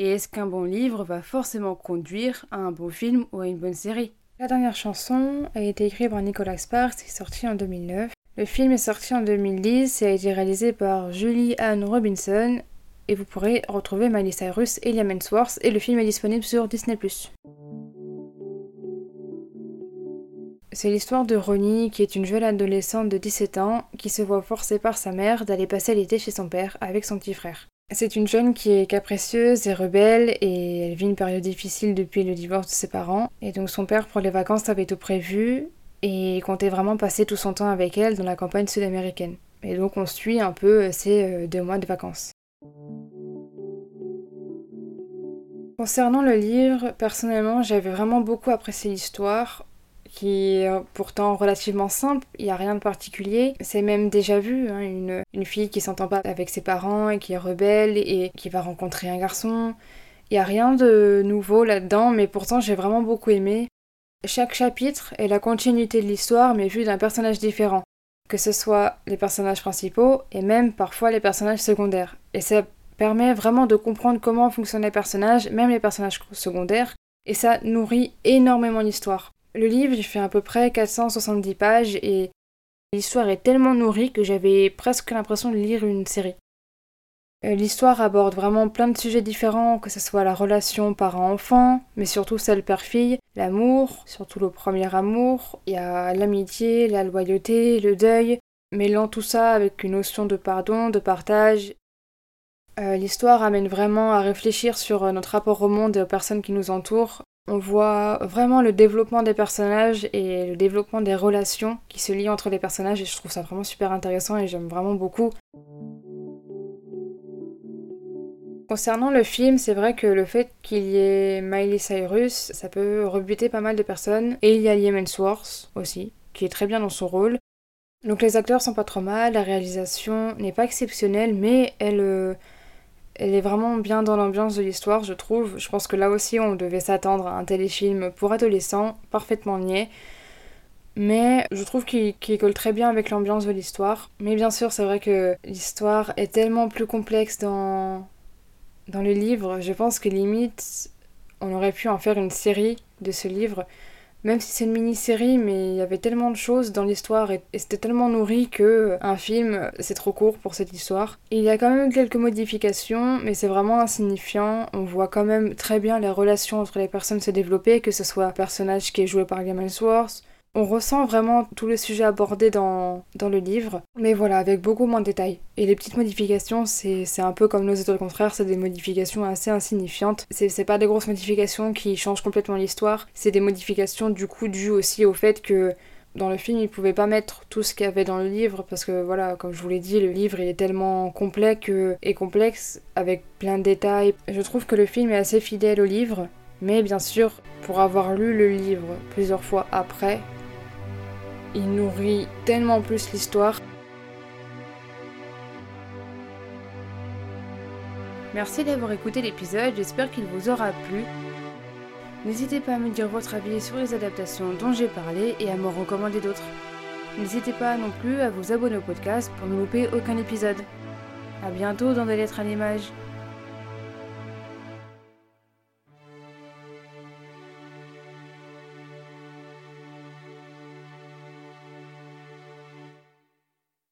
Et est-ce qu'un bon livre va forcément conduire à un bon film ou à une bonne série? La dernière chanson a été écrite par Nicolas Sparks et sortie en 2009. Le film est sorti en 2010 et a été réalisé par Julie Ann Robinson et vous pourrez retrouver Miley Cyrus et Liam Hemsworth et le film est disponible sur Disney+. C'est l'histoire de Ronnie, qui est une jeune adolescente de 17 ans, qui se voit forcée par sa mère d'aller passer l'été chez son père avec son petit frère. C'est une jeune qui est capricieuse et rebelle et elle vit une période difficile depuis le divorce de ses parents. Et donc son père pour les vacances avait tout prévu et comptait vraiment passer tout son temps avec elle dans la campagne sud-américaine. Et donc on suit un peu ces euh, deux mois de vacances. Concernant le livre, personnellement j'avais vraiment beaucoup apprécié l'histoire qui est pourtant relativement simple, il n'y a rien de particulier. C'est même déjà vu, hein, une, une, fille qui s'entend pas avec ses parents et qui est rebelle et qui va rencontrer un garçon. Il n'y a rien de nouveau là-dedans, mais pourtant j'ai vraiment beaucoup aimé. Chaque chapitre est la continuité de l'histoire, mais vu d'un personnage différent. Que ce soit les personnages principaux et même parfois les personnages secondaires. Et ça permet vraiment de comprendre comment fonctionnent les personnages, même les personnages secondaires, et ça nourrit énormément l'histoire. Le livre, il fait à peu près 470 pages et l'histoire est tellement nourrie que j'avais presque l'impression de lire une série. Euh, l'histoire aborde vraiment plein de sujets différents, que ce soit la relation parent-enfant, mais surtout celle père-fille, l'amour, surtout le premier amour, il y a l'amitié, la loyauté, le deuil, mêlant tout ça avec une notion de pardon, de partage. Euh, l'histoire amène vraiment à réfléchir sur euh, notre rapport au monde et aux personnes qui nous entourent, on voit vraiment le développement des personnages et le développement des relations qui se lient entre les personnages et je trouve ça vraiment super intéressant et j'aime vraiment beaucoup. Concernant le film, c'est vrai que le fait qu'il y ait Miley Cyrus, ça peut rebuter pas mal de personnes. Et il y a Liam Hemsworth aussi, qui est très bien dans son rôle. Donc les acteurs sont pas trop mal, la réalisation n'est pas exceptionnelle, mais elle, euh, elle est vraiment bien dans l'ambiance de l'histoire, je trouve. Je pense que là aussi, on devait s'attendre à un téléfilm pour adolescents, parfaitement niais. Mais je trouve qu'il colle très bien avec l'ambiance de l'histoire. Mais bien sûr, c'est vrai que l'histoire est tellement plus complexe dans, dans le livre. Je pense que limite, on aurait pu en faire une série de ce livre même si c'est une mini-série, mais il y avait tellement de choses dans l'histoire et, c'était tellement nourri que un film, c'est trop court pour cette histoire. il y a quand même quelques modifications, mais c'est vraiment insignifiant. On voit quand même très bien les relations entre les personnes se développer, que ce soit un personnage qui est joué par Gamal Sworth, on ressent vraiment tous les sujets abordés dans, dans, le livre, mais voilà, avec beaucoup moins de détails. Et les petites modifications, c'est un peu comme nos étoiles contraires, c'est des modifications assez insignifiantes. C'est pas des grosses modifications qui changent complètement l'histoire, c'est des modifications du coup dues aussi au fait que dans le film, ils pouvaient pas mettre tout ce qu'il y avait dans le livre parce que voilà, comme je vous l'ai dit, le livre il est tellement complet et complexe avec plein de détails. Je trouve que le film est assez fidèle au livre, mais bien sûr, pour avoir lu le livre plusieurs fois après, il nourrit tellement plus l'histoire. Merci d'avoir écouté l'épisode, j'espère qu'il vous aura plu. N'hésitez pas à me dire votre avis sur les adaptations dont j'ai parlé et à me recommander d'autres. N'hésitez pas non plus à vous abonner au podcast pour ne louper aucun épisode. A bientôt dans des lettres à l'image.